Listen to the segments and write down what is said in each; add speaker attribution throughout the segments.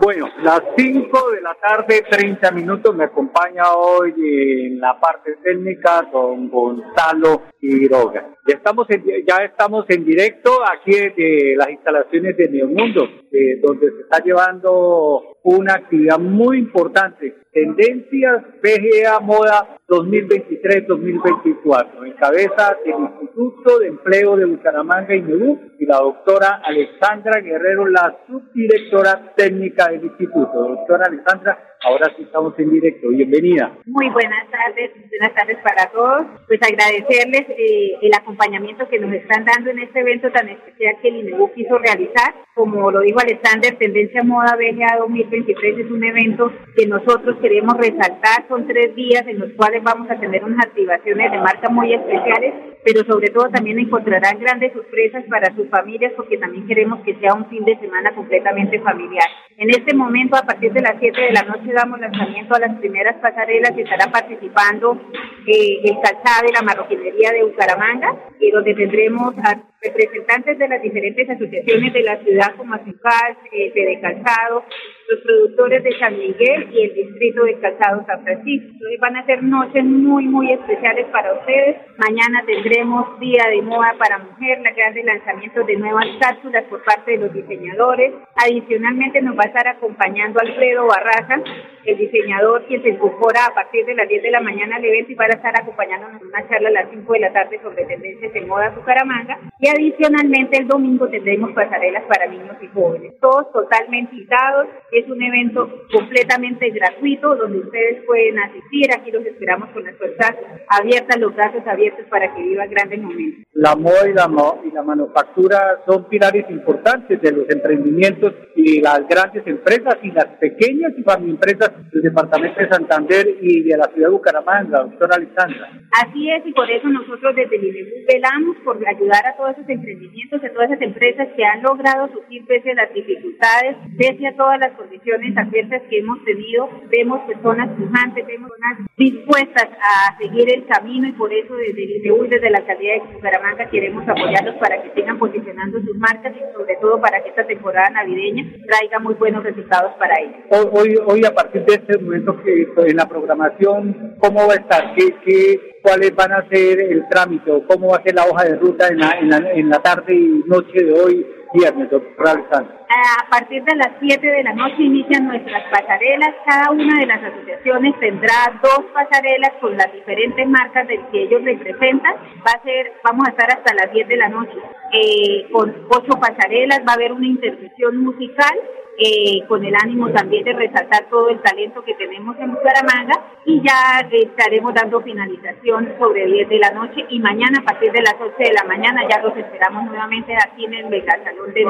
Speaker 1: Bueno, las 5 de la tarde, 30 minutos, me acompaña hoy en la parte técnica don Gonzalo Quiroga. Ya estamos en, ya estamos en directo aquí de las instalaciones de Neomundo, eh, donde se está llevando una actividad muy importante, Tendencias PGA Moda 2023-2024, en cabeza del Instituto de Empleo de Bucaramanga y Medú y la doctora Alexandra Guerrero, la subdirectora técnica del instituto. Doctora Alexandra, ahora sí estamos en directo. Bienvenida.
Speaker 2: Muy buenas tardes, buenas tardes para todos. Pues agradecerles eh, el acompañamiento que nos están dando en este evento tan especial que el INEBU quiso realizar. Como lo dijo Alexander, Tendencia Moda BGA 2023 es un evento que nosotros queremos resaltar. Son tres días en los cuales vamos a tener unas activaciones de marca muy especiales, pero sobre todo también encontrarán grandes sorpresas para sus familias porque también queremos que sea un fin de semana completamente familiar. En este momento, a partir de las 7 de la noche, damos lanzamiento a las primeras pasarelas que estará participando eh, el calzado y la marroquinería de Bucaramanga, y donde tendremos a representantes de las diferentes asociaciones de la ciudad como Azucar, eh, de Calzado, los productores de San Miguel y el distrito de Calzado San Francisco. Entonces van a ser noches muy, muy especiales para ustedes. Mañana tendremos Día de Moda para Mujer, la grandes lanzamientos de nuevas cápsulas por parte de los diseñadores. Adicionalmente nos va a estar acompañando Alfredo Barraza, el diseñador quien se incorpora a partir de las 10 de la mañana al evento y va a estar acompañándonos en una charla a las 5 de la tarde sobre tendencias de moda Bucaramanga. Y adicionalmente el domingo tendremos pasarelas para niños y jóvenes, todos totalmente invitados es un evento completamente gratuito donde ustedes pueden asistir. Aquí los esperamos con las puertas abiertas, los brazos abiertos para que vivan grandes momentos.
Speaker 1: La moda y la, y la manufactura son pilares importantes de los emprendimientos y las grandes empresas y las pequeñas y empresas del departamento de Santander y de la ciudad de Bucaramanga, doctora Alexandra.
Speaker 2: Así es, y por eso nosotros desde el velamos por ayudar a todos esos emprendimientos, a todas esas empresas que han logrado sufrir pese a las dificultades, pese a todas las condiciones adversas que hemos tenido, vemos personas pujantes, vemos personas dispuestas a seguir el camino y por eso desde y desde la alcaldía de Bucaramanga queremos apoyarlos para que sigan posicionando sus marcas y sobre todo para que esta temporada navideña traiga muy buenos resultados para ellos.
Speaker 1: Hoy, hoy a partir de este momento que en la programación, ¿cómo va a estar? ¿Qué, qué, ¿Cuáles van a ser el trámite cómo va a ser la hoja de ruta en la, en la, en la tarde y noche de hoy? viernes, doctor Alexandra?
Speaker 2: A partir de las 7 de la noche inician nuestras pasarelas. Cada una de las asociaciones tendrá dos pasarelas con las diferentes marcas que ellos representan. Va a ser, vamos a estar hasta las 10 de la noche eh, con ocho pasarelas. Va a haber una intervención musical eh, con el ánimo también de resaltar todo el talento que tenemos en Bucaramanga y ya estaremos dando finalización sobre 10 de la noche y mañana a partir de las 11 de la mañana ya los esperamos nuevamente aquí en el Megasalón de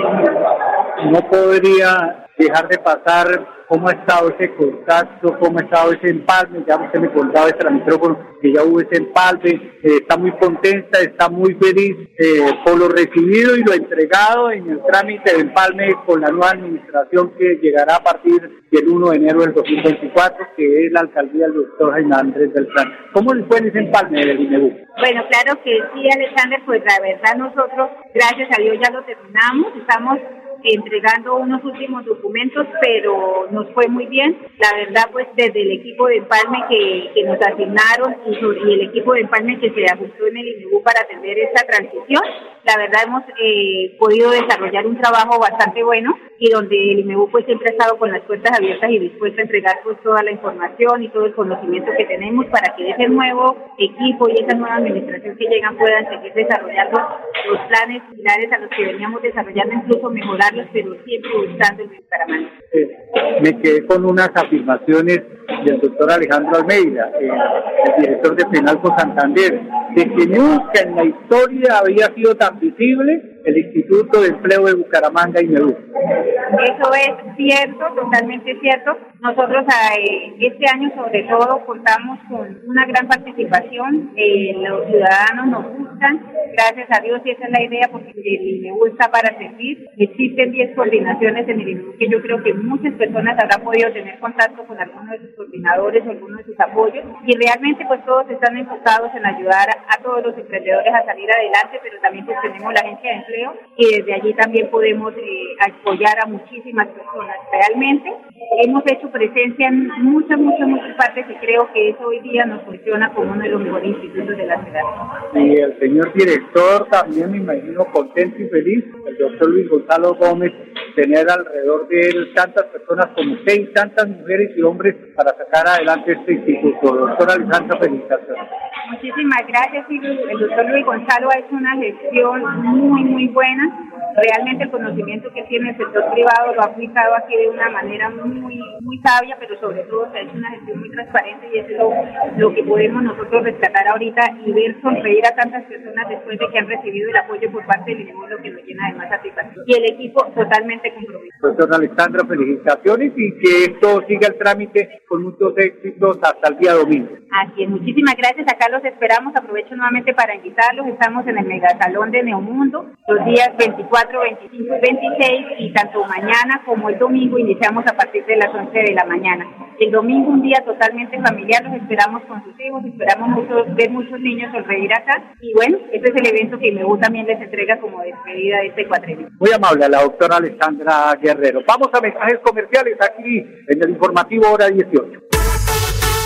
Speaker 1: No podría dejar de pasar cómo ha estado ese contacto, cómo ha estado ese empalme, ya usted me contaba este micrófono que ya hubo ese empalme, eh, está muy contenta, está muy feliz eh, por lo recibido y lo entregado en el trámite de empalme con la nueva administración que llegará a partir del 1 de enero del 2024, que es la alcaldía del doctor Jaime Andrés del Plan. ¿Cómo le fue ese empalme del INEBU?
Speaker 2: Bueno, claro que sí, Alexander, pues la verdad nosotros, gracias a Dios, ya lo terminamos, estamos entregando unos últimos documentos, pero nos fue muy bien. La verdad, pues desde el equipo de empalme que, que nos asignaron y, el equipo de empalme que se ajustó en el INEBU para atender esta transición, la verdad hemos eh, podido desarrollar un trabajo bastante bueno y donde el INEBU pues siempre ha estado con las puertas abiertas y dispuesto a entregar pues toda la información y todo el conocimiento que tenemos para que ese nuevo equipo y esa nueva administración que llegan puedan seguir desarrollando los planes similares a los que veníamos desarrollando, incluso pero siempre buscando el
Speaker 1: me quedé con unas afirmaciones del doctor Alejandro Almeida, eh, el director de Penalco Santander, de que nunca en la historia había sido tan visible el Instituto de Empleo de Bucaramanga y Medú.
Speaker 2: Eso es cierto, totalmente cierto. Nosotros este año sobre todo contamos con una gran participación. Eh, los ciudadanos nos gustan, gracias a Dios y esa es la idea porque el INEU está para servir. Existen 10 coordinaciones en el INEU que yo creo que muchas personas habrán podido tener contacto con alguno de sus coordinadores o alguno de sus apoyos y realmente pues todos están enfocados en ayudar a, todos los emprendedores a salir adelante, pero también pues tenemos la agencia de empleo y desde allí también podemos eh, apoyar a muchísimas personas. Realmente hemos hecho presencia en muchas, muchas, muchas partes y creo que eso hoy día nos funciona como uno de los mejores institutos de la ciudad.
Speaker 1: Y el señor director también me imagino contento y feliz, el doctor Luis Gonzalo Gómez, tener alrededor de él tantas personas como usted y tantas mujeres y hombres para sacar adelante este instituto. Doctora Alejandra, felicitaciones.
Speaker 2: Muchísimas gracias. El doctor Luis Gonzalo ha hecho una gestión muy, muy buena. Realmente el conocimiento que tiene el sector privado lo ha aplicado aquí de una manera muy, muy sabia, pero sobre todo se ha hecho una gestión muy transparente y eso es lo, que podemos nosotros rescatar ahorita y ver sonreír a tantas personas después de que han recibido el apoyo por parte del INEMO, lo que nos llena de más satisfacción. Y el equipo totalmente comprometido.
Speaker 1: Doctora Alexandra, felicitaciones y que esto siga el trámite con muchos éxitos hasta el día domingo.
Speaker 2: Así es, muchísimas gracias. Acá los esperamos. Aprovecho nuevamente para invitarlos. Estamos en el Megasalón de Neomundo los días 24, 25 y 26 y tanto mañana como el domingo iniciamos a partir de las 11 de la mañana. El domingo un día totalmente familiar, los esperamos con sus hijos, esperamos mucho, ver muchos niños sonreír acá y bueno, este es el evento que MEU también les entrega como despedida de este cuatrenio.
Speaker 1: Muy amable a la doctora Alexandra Guerrero. Vamos a mensajes comerciales aquí en el informativo hora 18.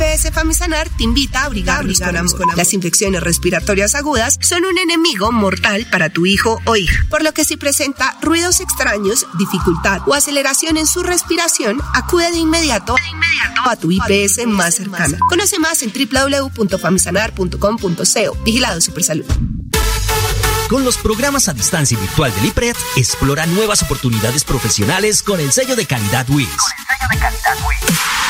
Speaker 3: EPS Famisanar te invita a abrigarnos con amor. Las infecciones respiratorias agudas son un enemigo mortal para tu hijo o hija, por lo que si presenta ruidos extraños, dificultad o aceleración en su respiración, acude de inmediato, a tu IPS más cercana. Conoce más en www.famisanar.com.co. Vigilado Supersalud.
Speaker 4: Con los programas a distancia virtual del IPRED, explora nuevas oportunidades profesionales con el sello de calidad WIS. Con el sello de calidad WIS.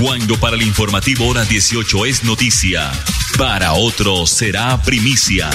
Speaker 5: Cuando para el informativo hora 18 es noticia, para otro será primicia.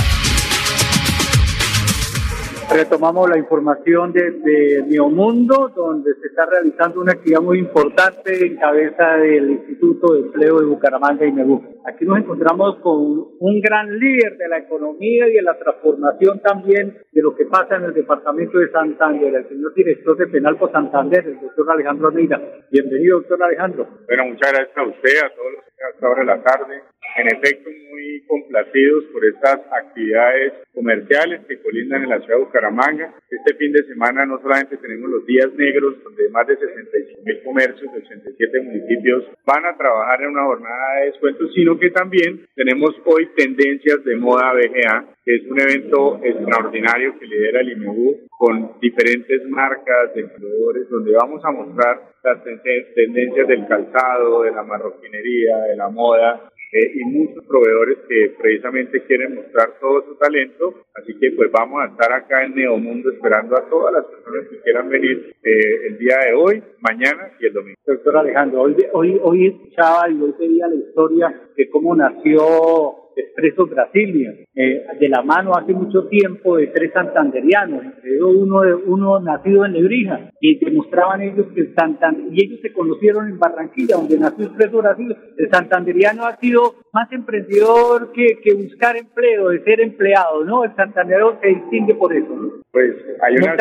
Speaker 1: Retomamos la información desde Neomundo, donde se está realizando una actividad muy importante en cabeza del Instituto de Empleo de Bucaramanga y Nebú. Aquí nos encontramos con un gran líder de la economía y de la transformación también de lo que pasa en el departamento de Santander, el señor director de Penalco Santander, el doctor Alejandro Almeida. Bienvenido, doctor Alejandro.
Speaker 6: Bueno, muchas gracias a usted, a todos los que hasta ahora de la tarde. En efecto, muy complacidos por estas actividades comerciales que colindan en la ciudad de Bucaramanga. Este fin de semana no solamente tenemos los días negros, donde más de 65 mil comercios de 87 municipios van a trabajar en una jornada de descuentos, sino que también tenemos hoy tendencias de moda BGA, que es un evento extraordinario que lidera el IMEU con diferentes marcas de proveedores, donde vamos a mostrar las tendencias del calzado, de la marroquinería, de la moda, eh, y muchos proveedores que precisamente quieren mostrar todo su talento. Así que pues vamos a estar acá en Neomundo esperando a todas las personas que quieran venir eh, el día de hoy, mañana y el domingo.
Speaker 1: Doctor Alejandro, hoy, hoy, hoy escuchaba y hoy veía la historia de cómo nació Expreso Brasilia, eh, de la mano hace mucho tiempo de tres santanderianos, uno, uno nacido en Nebrija, y demostraban ellos que el Santander, y ellos se conocieron en Barranquilla, donde nació Expreso Brasil. El santanderiano ha sido más emprendedor que, que buscar empleo, de ser empleado, ¿no? El santanderiano se distingue por eso,
Speaker 6: Pues hay una,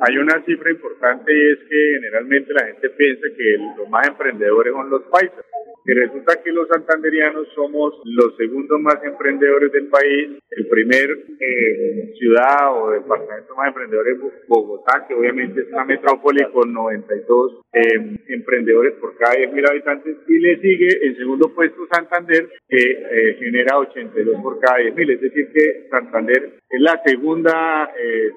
Speaker 6: hay una cifra importante y es que generalmente la gente piensa que los más emprendedores son los paisas. Y resulta que los santanderianos somos los segundos más emprendedores del país. El primer eh, ciudad o departamento más emprendedor es Bogotá, que obviamente es una metrópoli con 92 eh, emprendedores por cada 10.000 habitantes. Y le sigue en segundo puesto Santander, que eh, genera 82 por cada 10.000. Es decir, que Santander es la segunda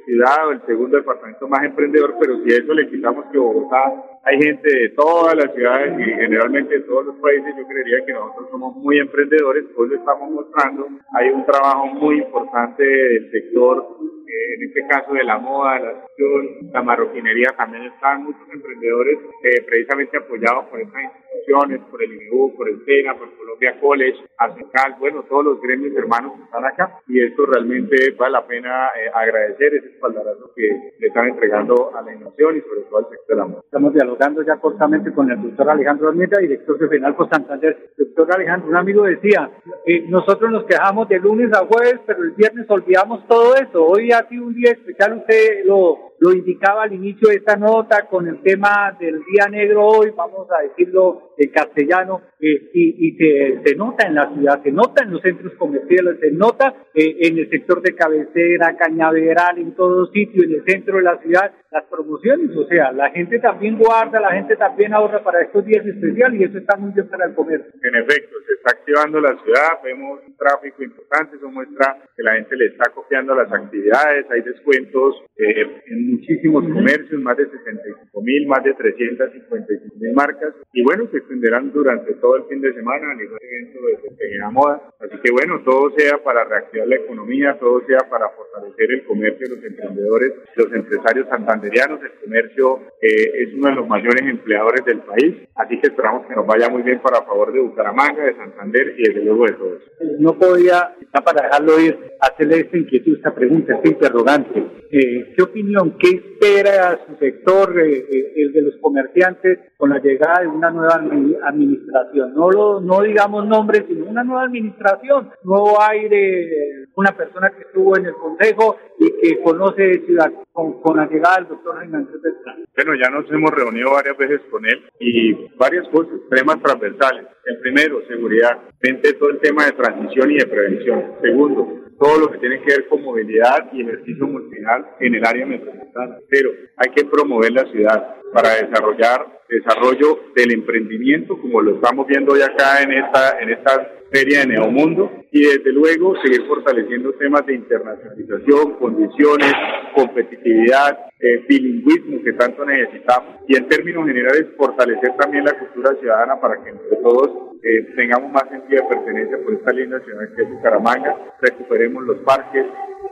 Speaker 6: ciudad o el segundo departamento más emprendedor, pero si eso le quitamos que Bogotá hay gente de todas las ciudades y generalmente de todos los países. Yo creería que nosotros somos muy emprendedores, hoy lo estamos mostrando. Hay un trabajo muy importante del sector, eh, en este caso de la moda, la acción, la marroquinería. También están muchos emprendedores eh, precisamente apoyados por estas instituciones, por el INEU, por el SENA, por Colombia College, ASECAL, bueno, todos los gremios hermanos que están acá. Y esto realmente vale la pena eh, agradecer ese espaldarazo que le están entregando a la innovación y sobre todo al sector de la moda.
Speaker 1: Estamos dialogando ya cortamente con el doctor Alejandro Almeida, director de Fenalco Santander. Doctor Alejandro, un amigo decía, eh, nosotros nos quejamos de lunes a jueves, pero el viernes olvidamos todo eso. Hoy ha sido un día especial, usted lo lo indicaba al inicio de esta nota con el tema del Día Negro hoy, vamos a decirlo en castellano, eh, y, y se, se, nota en la ciudad, se nota en los centros comerciales, se nota eh, en el sector de cabecera, cañaveral, en todo sitio, en el centro de la ciudad, las promociones, o sea, la gente también guarda, la gente también ahorra para estos días especiales y eso está muy bien para el comercio.
Speaker 6: En efecto, se está activando la ciudad, vemos un tráfico importante, eso muestra que la gente le está copiando las actividades, hay descuentos eh, en muchísimos comercios, más de 65 mil, más de 355 mil marcas, y bueno, se extenderán durante todo el fin de semana a nivel evento de la moda. Así que bueno, todo sea para reactivar la economía, todo sea para fortalecer el comercio de los emprendedores, los empresarios santanderianos, el comercio eh, es uno de los mayores empleadores del país, así que esperamos que nos vaya muy bien para favor de Bucaramanga, de Santander y desde luego de todos.
Speaker 1: No podía, para dejarlo ir, hacerle esta inquietud, esta pregunta, interrogante. Eh, ¿Qué opinión, qué espera su sector, eh, eh, el de los comerciantes, con la llegada de una nueva administración? No, lo, no digamos nombres, sino una nueva administración, nuevo aire, una persona que estuvo en el Consejo y que conoce ciudad con, con la llegada del doctor Andrés Beltrán.
Speaker 6: Bueno, ya nos hemos reunido varias veces con él y varias cosas, temas transversales. El primero, seguridad. Frente todo el tema de transición y de prevención. Segundo, todo lo que tiene que ver con movilidad y ejercicio multimodal en el área metropolitana. Pero hay que promover la ciudad para desarrollar desarrollo del emprendimiento, como lo estamos viendo hoy acá en esta, en esta feria de Neomundo, y desde luego seguir fortaleciendo temas de internacionalización, condiciones, competitividad, eh, bilingüismo que tanto necesitamos, y en términos generales fortalecer también la cultura ciudadana para que entre todos eh, tengamos más sentido de pertenencia por esta linda ciudad que es Bucaramanga, recuperemos los parques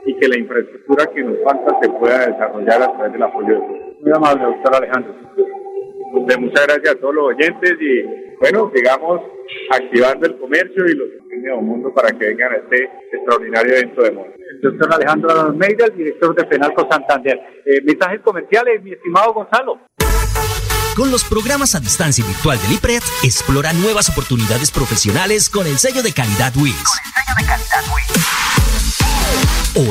Speaker 6: y que la infraestructura que nos falta se pueda desarrollar a través del apoyo de todos.
Speaker 1: Muy amable, doctor Alejandro.
Speaker 6: Pues, muchas gracias a todos los oyentes y bueno, sigamos activando el comercio y los del mundo para que vengan a este extraordinario evento de moda.
Speaker 1: Doctor Alejandro Almeida, el director de Penalco Santander. Eh, mensajes comerciales, mi estimado Gonzalo.
Speaker 4: Con los programas a distancia virtual del IPRED, explora nuevas oportunidades profesionales con el sello de calidad WIS. Con el sello de calidad WIS.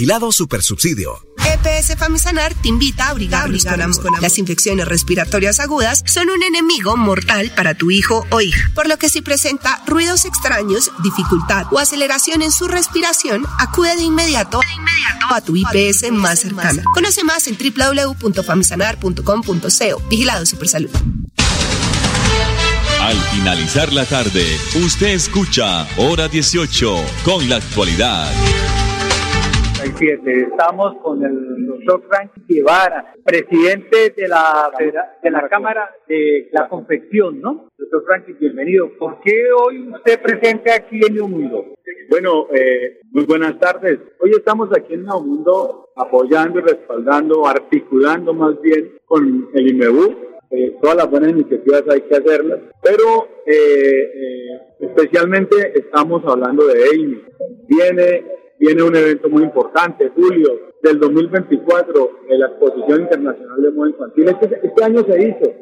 Speaker 7: Vigilado Supersubsidio.
Speaker 3: EPS Famisanar te invita a abrigarnos con amor. Las infecciones respiratorias agudas son un enemigo mortal para tu hijo o hija, por lo que si presenta ruidos extraños, dificultad o aceleración en su respiración, acude de inmediato, a tu IPS más cercana. Conoce más en www.famisanar.com.co. Vigilado Supersalud.
Speaker 5: Al finalizar la tarde, usted escucha Hora 18 con la actualidad.
Speaker 1: Estamos con el doctor Frank Guevara, presidente de la, de la Cámara de la Confección, ¿no? Doctor Frank, bienvenido. ¿Por qué hoy usted presente aquí en Mundo?
Speaker 8: Bueno, eh, muy buenas tardes. Hoy estamos aquí en Mundo apoyando y respaldando, articulando más bien con el IMEBU. Eh, todas las buenas iniciativas hay que hacerlas, pero eh, eh, especialmente estamos hablando de EIMI. Viene viene un evento muy importante, julio del 2024, de la Exposición Internacional de Moda Infantil. Este, este año se hizo.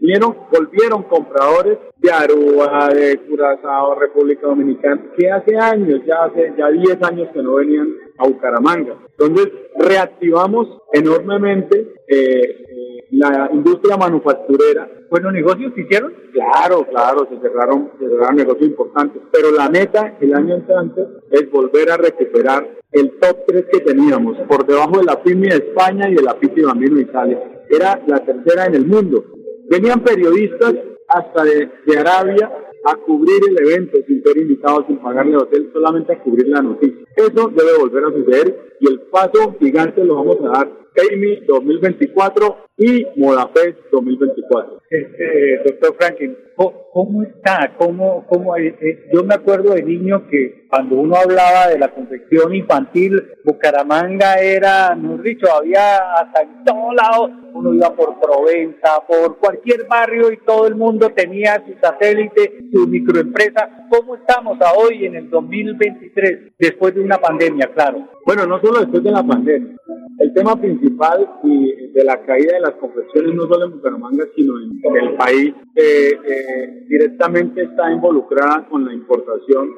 Speaker 8: Vieron, volvieron compradores de Aruba, de Curazao, República Dominicana, que hace años, ya hace ya 10 años que no venían a Bucaramanga. Entonces, reactivamos enormemente eh, la industria manufacturera.
Speaker 1: ¿Buenos negocios se hicieron?
Speaker 8: Claro, claro, se cerraron, se cerraron negocios importantes. Pero la meta el año entrante es volver a recuperar el top 3 que teníamos, por debajo de la PIMI de España y de la PIMI Bambino de Italia. Era la tercera en el mundo. Venían periodistas hasta de, de Arabia a cubrir el evento sin ser invitados, sin pagarle hotel, solamente a cubrir la noticia. Eso debe volver a suceder y el paso gigante lo vamos a dar PEIMI 2024 y Modafest 2024.
Speaker 1: Este, doctor Franklin, ¿cómo, está? ¿Cómo, cómo, eh, yo me acuerdo de niño que cuando uno hablaba de la confección infantil, Bucaramanga era, no dicho, había hasta en todos lados, uno iba por Provenza, por cualquier barrio y todo el mundo tenía su satélite, su microempresa. ¿Cómo estamos a hoy en el 2023, después de una pandemia, claro?
Speaker 8: Bueno, no solo después de la pandemia. El tema principal de la caída de las confecciones no solo en Bucaramanga, sino en, el país, eh, eh, directamente está involucrada con la importación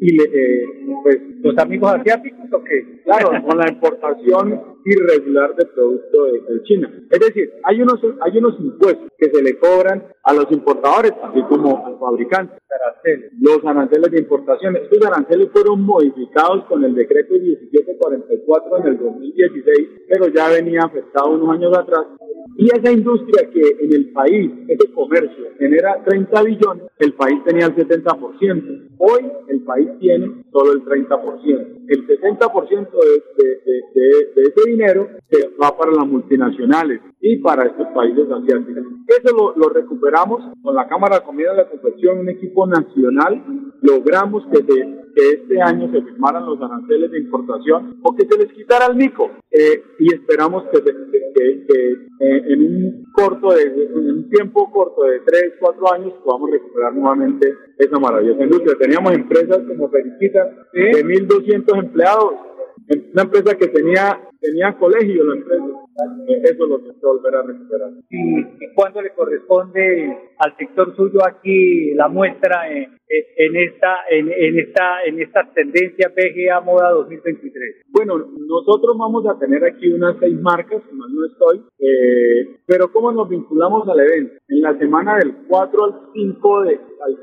Speaker 8: y eh, pues
Speaker 1: los amigos asiáticos o qué?
Speaker 8: Claro, con la importación irregular de producto de, China. Es decir, hay unos hay unos impuestos que se le cobran a los importadores, así como al fabricante. Los aranceles de importación. Estos aranceles fueron modificados con el decreto 1744 en el 2016, pero ya venía afectado unos años atrás. Y esa industria que en el país, ese comercio, genera 30 billones, el país tenía el 70%. Hoy el país tiene solo el 30%. El 60% de, de, de, de ese dinero se va para las multinacionales y para estos países asiáticos. Eso lo, lo recuperamos con la Cámara de Comida y la Confección, un equipo nacional. Logramos que, que este año se firmaran los aranceles de importación o que se les quitara el mico. Eh, y esperamos que, que, que eh, en un corto de, en un tiempo corto de 3, 4 años podamos recuperar nuevamente esa maravillosa industria. Teníamos empresas como Periquita de 1.200 empleados, una empresa que tenía tenía colegio la empresa. Eso lo que volver a recuperar.
Speaker 1: ¿Y cuándo le corresponde al sector suyo aquí la muestra en, en esta en, en, esta en esta tendencia PGA Moda 2023?
Speaker 8: Bueno, nosotros vamos a tener aquí unas seis marcas, más no estoy, eh, pero ¿cómo nos vinculamos al evento? En la semana del 4 al 5 de,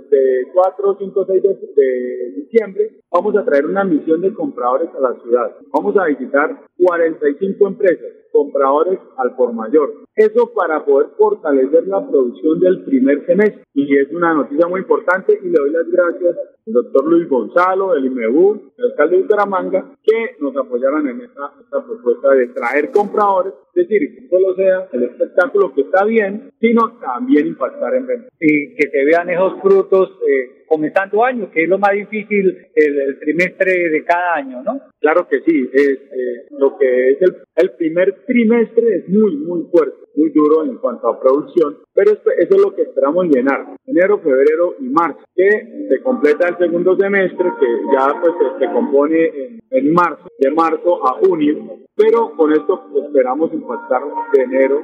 Speaker 8: de 4, 5, 6 de, de diciembre vamos a traer una misión de compradores a la ciudad. Vamos a visitar 45 empresas, compradores al por mayor. Eso para poder fortalecer la producción del primer semestre. Y es una noticia muy importante y le doy las gracias al doctor Luis Gonzalo, del IMEBU, el alcalde de Bucaramanga, que nos apoyaran en esta, esta propuesta de traer compradores, es decir, que no solo sea el espectáculo que está bien, sino también impactar en ventas.
Speaker 1: Y que se vean esos frutos eh, comenzando año, que es lo más difícil el, el, trimestre de cada año, ¿no?
Speaker 8: Claro que sí, es, eh, lo que es el, el primer trimestre es muy, muy fuerte muy duro en cuanto a producción, pero eso es lo que esperamos llenar, enero, febrero y marzo, que se completa el segundo semestre, que ya pues se, compone en, en, marzo, de marzo a junio, pero con esto esperamos impactar de enero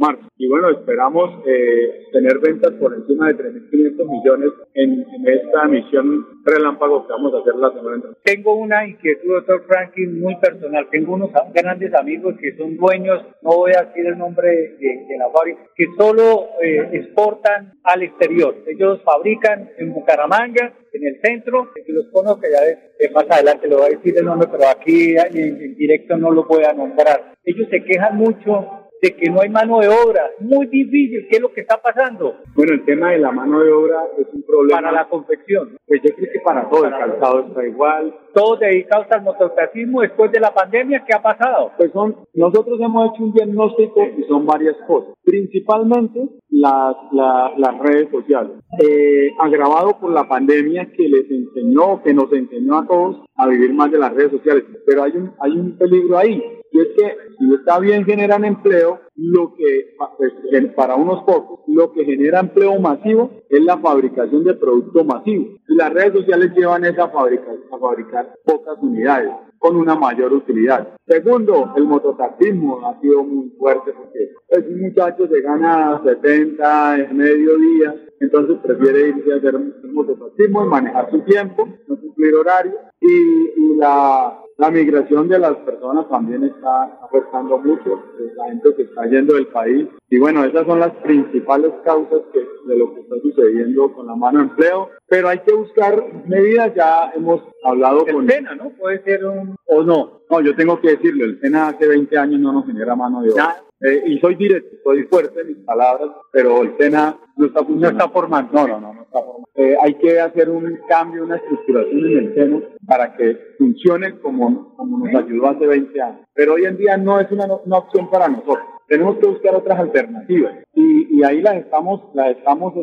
Speaker 8: marzo. Y bueno, esperamos eh, tener ventas por encima de 3.500 millones en, en, esta misión relámpago que vamos a hacer la semana entrante.
Speaker 1: Tengo una inquietud, doctor Franklin, muy personal. Tengo unos grandes amigos que son dueños, no voy a decir el nombre de, de la fábrica, que solo eh, exportan al exterior. Ellos fabrican en Bucaramanga, en el centro, que los conozco, ya de más adelante lo voy a decir el nombre, pero aquí en, en directo no lo voy a nombrar. Ellos se quejan mucho de que no hay mano de obra. Muy difícil. ¿Qué es lo que está pasando?
Speaker 8: Bueno, el tema de la mano de obra es un problema.
Speaker 1: Para la confección.
Speaker 8: Pues yo creo que para todo. El calzado está igual.
Speaker 1: Todos dedicados al mototaxismo después de la pandemia. ¿Qué ha pasado?
Speaker 8: Pues son, nosotros hemos hecho un diagnóstico y son varias cosas. Principalmente las, la, las redes sociales. Eh, agravado por la pandemia que les enseñó, que nos enseñó a todos a vivir más de las redes sociales. Pero hay un, hay un peligro ahí. Y es que si está bien generan empleo, lo que pues, para unos pocos, lo que genera empleo masivo es la fabricación de producto masivo. Y las redes sociales llevan esa fabrica, a fabricar pocas unidades con una mayor utilidad. Segundo, el mototaxismo ha sido muy fuerte porque pues, un muchacho se gana 70 en medio día, entonces prefiere irse a hacer mototaxismo y manejar su tiempo, no cumplir horario y, y la la migración de las personas también está afectando mucho, la gente que está yendo del país. Y bueno, esas son las principales causas que, de lo que está sucediendo con la mano de empleo. Pero hay que buscar medidas, ya hemos hablado
Speaker 1: el
Speaker 8: con...
Speaker 1: SENA, ¿no? Puede ser un... o no.
Speaker 8: No, yo tengo que decirlo, el SENA hace 20 años no nos genera mano de obra. Eh, y soy directo, soy fuerte en mis palabras, pero el SENA no está funcionando.
Speaker 1: No está formando.
Speaker 8: No, no, no, no está formando. Eh, hay que hacer un cambio, una estructuración en el SENA para que funcione como, como nos ayudó hace 20 años. Pero hoy en día no es una, una opción para nosotros. Tenemos que buscar otras alternativas y, ahí las estamos, las estamos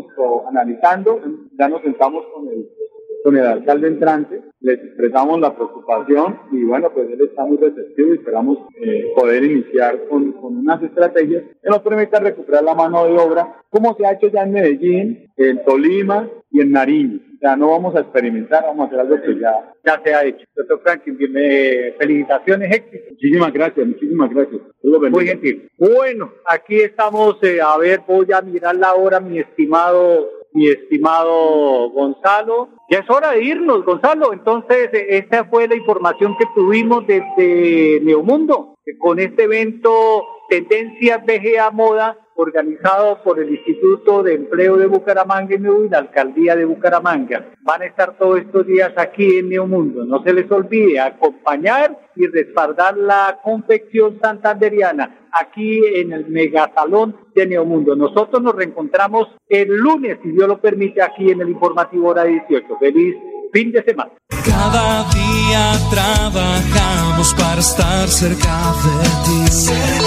Speaker 8: analizando. Ya nos sentamos con el con el alcalde entrante, les expresamos la preocupación y bueno, pues él está muy receptivo y esperamos eh, poder iniciar con, con, unas estrategias que nos permitan recuperar la mano de obra, como se ha hecho ya en Medellín, en Tolima y en Nariño. Sea, no vamos a experimentar, vamos a hacer algo que ya,
Speaker 1: ya se ha hecho. Doctor Franklin, eh, felicitaciones, éxito.
Speaker 8: Muchísimas gracias, muchísimas gracias.
Speaker 1: Muy gentil. Bueno, aquí estamos, eh, a ver, voy a mirar la hora, mi estimado mi estimado Gonzalo. Ya es hora de irnos, Gonzalo. Entonces, esta fue la información que tuvimos desde Neomundo, con este evento Tendencia BGA Moda, organizado por el Instituto de Empleo de Bucaramanga y la Alcaldía de Bucaramanga. Van a estar todos estos días aquí en Neomundo. No se les olvide acompañar y respaldar la confección santanderiana aquí en el megasalón de Neomundo. Nosotros nos reencontramos el lunes, si Dios lo permite, aquí en el informativo hora 18. Feliz fin de semana.
Speaker 9: Cada día trabajamos para estar cerca de ti.